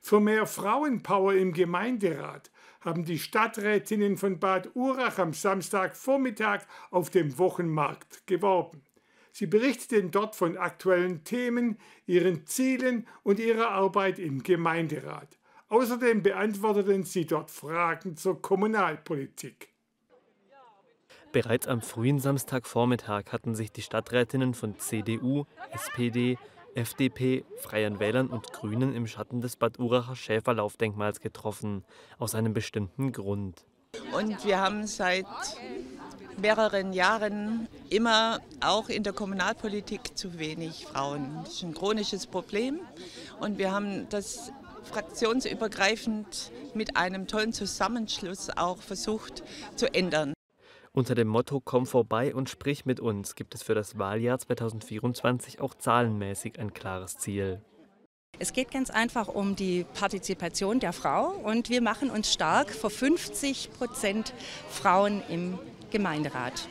Für mehr Frauenpower im Gemeinderat haben die Stadträtinnen von Bad Urach am Samstagvormittag auf dem Wochenmarkt geworben. Sie berichteten dort von aktuellen Themen, ihren Zielen und ihrer Arbeit im Gemeinderat. Außerdem beantworteten sie dort Fragen zur Kommunalpolitik. Bereits am frühen Samstagvormittag hatten sich die Stadträtinnen von CDU, SPD, FDP, Freien Wählern und Grünen im Schatten des Bad Uracher Schäferlaufdenkmals getroffen, aus einem bestimmten Grund. Und wir haben seit mehreren Jahren immer auch in der Kommunalpolitik zu wenig Frauen. Das ist ein chronisches Problem und wir haben das fraktionsübergreifend mit einem tollen Zusammenschluss auch versucht zu ändern. Unter dem Motto Komm vorbei und sprich mit uns gibt es für das Wahljahr 2024 auch zahlenmäßig ein klares Ziel. Es geht ganz einfach um die Partizipation der Frau und wir machen uns stark für 50 Prozent Frauen im Gemeinderat.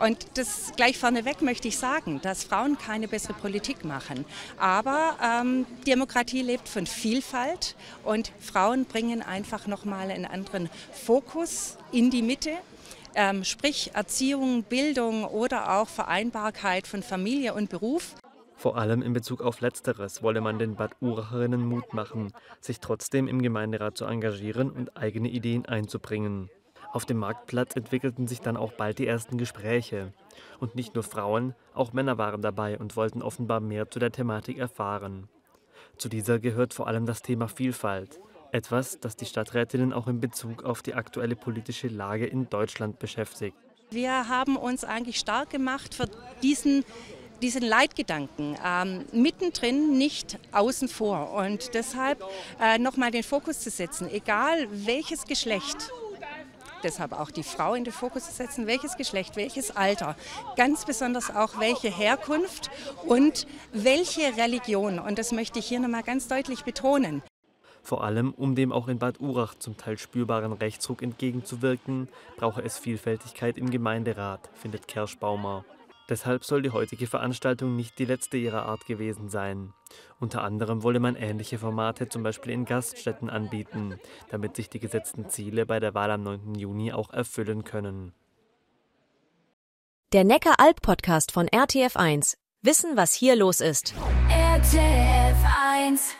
Und das gleich vorneweg möchte ich sagen, dass Frauen keine bessere Politik machen. Aber ähm, Demokratie lebt von Vielfalt und Frauen bringen einfach nochmal einen anderen Fokus in die Mitte. Ähm, sprich Erziehung, Bildung oder auch Vereinbarkeit von Familie und Beruf. Vor allem in Bezug auf Letzteres wolle man den Bad Uracherinnen Mut machen, sich trotzdem im Gemeinderat zu engagieren und eigene Ideen einzubringen. Auf dem Marktplatz entwickelten sich dann auch bald die ersten Gespräche. Und nicht nur Frauen, auch Männer waren dabei und wollten offenbar mehr zu der Thematik erfahren. Zu dieser gehört vor allem das Thema Vielfalt, etwas, das die Stadträtinnen auch in Bezug auf die aktuelle politische Lage in Deutschland beschäftigt. Wir haben uns eigentlich stark gemacht für diesen diesen Leitgedanken ähm, mittendrin, nicht außen vor. Und deshalb äh, nochmal den Fokus zu setzen, egal welches Geschlecht deshalb auch die Frau in den Fokus zu setzen, welches Geschlecht, welches Alter, ganz besonders auch welche Herkunft und welche Religion. Und das möchte ich hier nochmal ganz deutlich betonen. Vor allem, um dem auch in Bad Urach zum Teil spürbaren Rechtsruck entgegenzuwirken, brauche es Vielfältigkeit im Gemeinderat, findet Kerschbaumer. Deshalb soll die heutige Veranstaltung nicht die letzte ihrer Art gewesen sein. Unter anderem wolle man ähnliche Formate zum Beispiel in Gaststätten anbieten, damit sich die gesetzten Ziele bei der Wahl am 9. Juni auch erfüllen können. Der Neckar-Alb-Podcast von RTF1. Wissen, was hier los ist. RTF1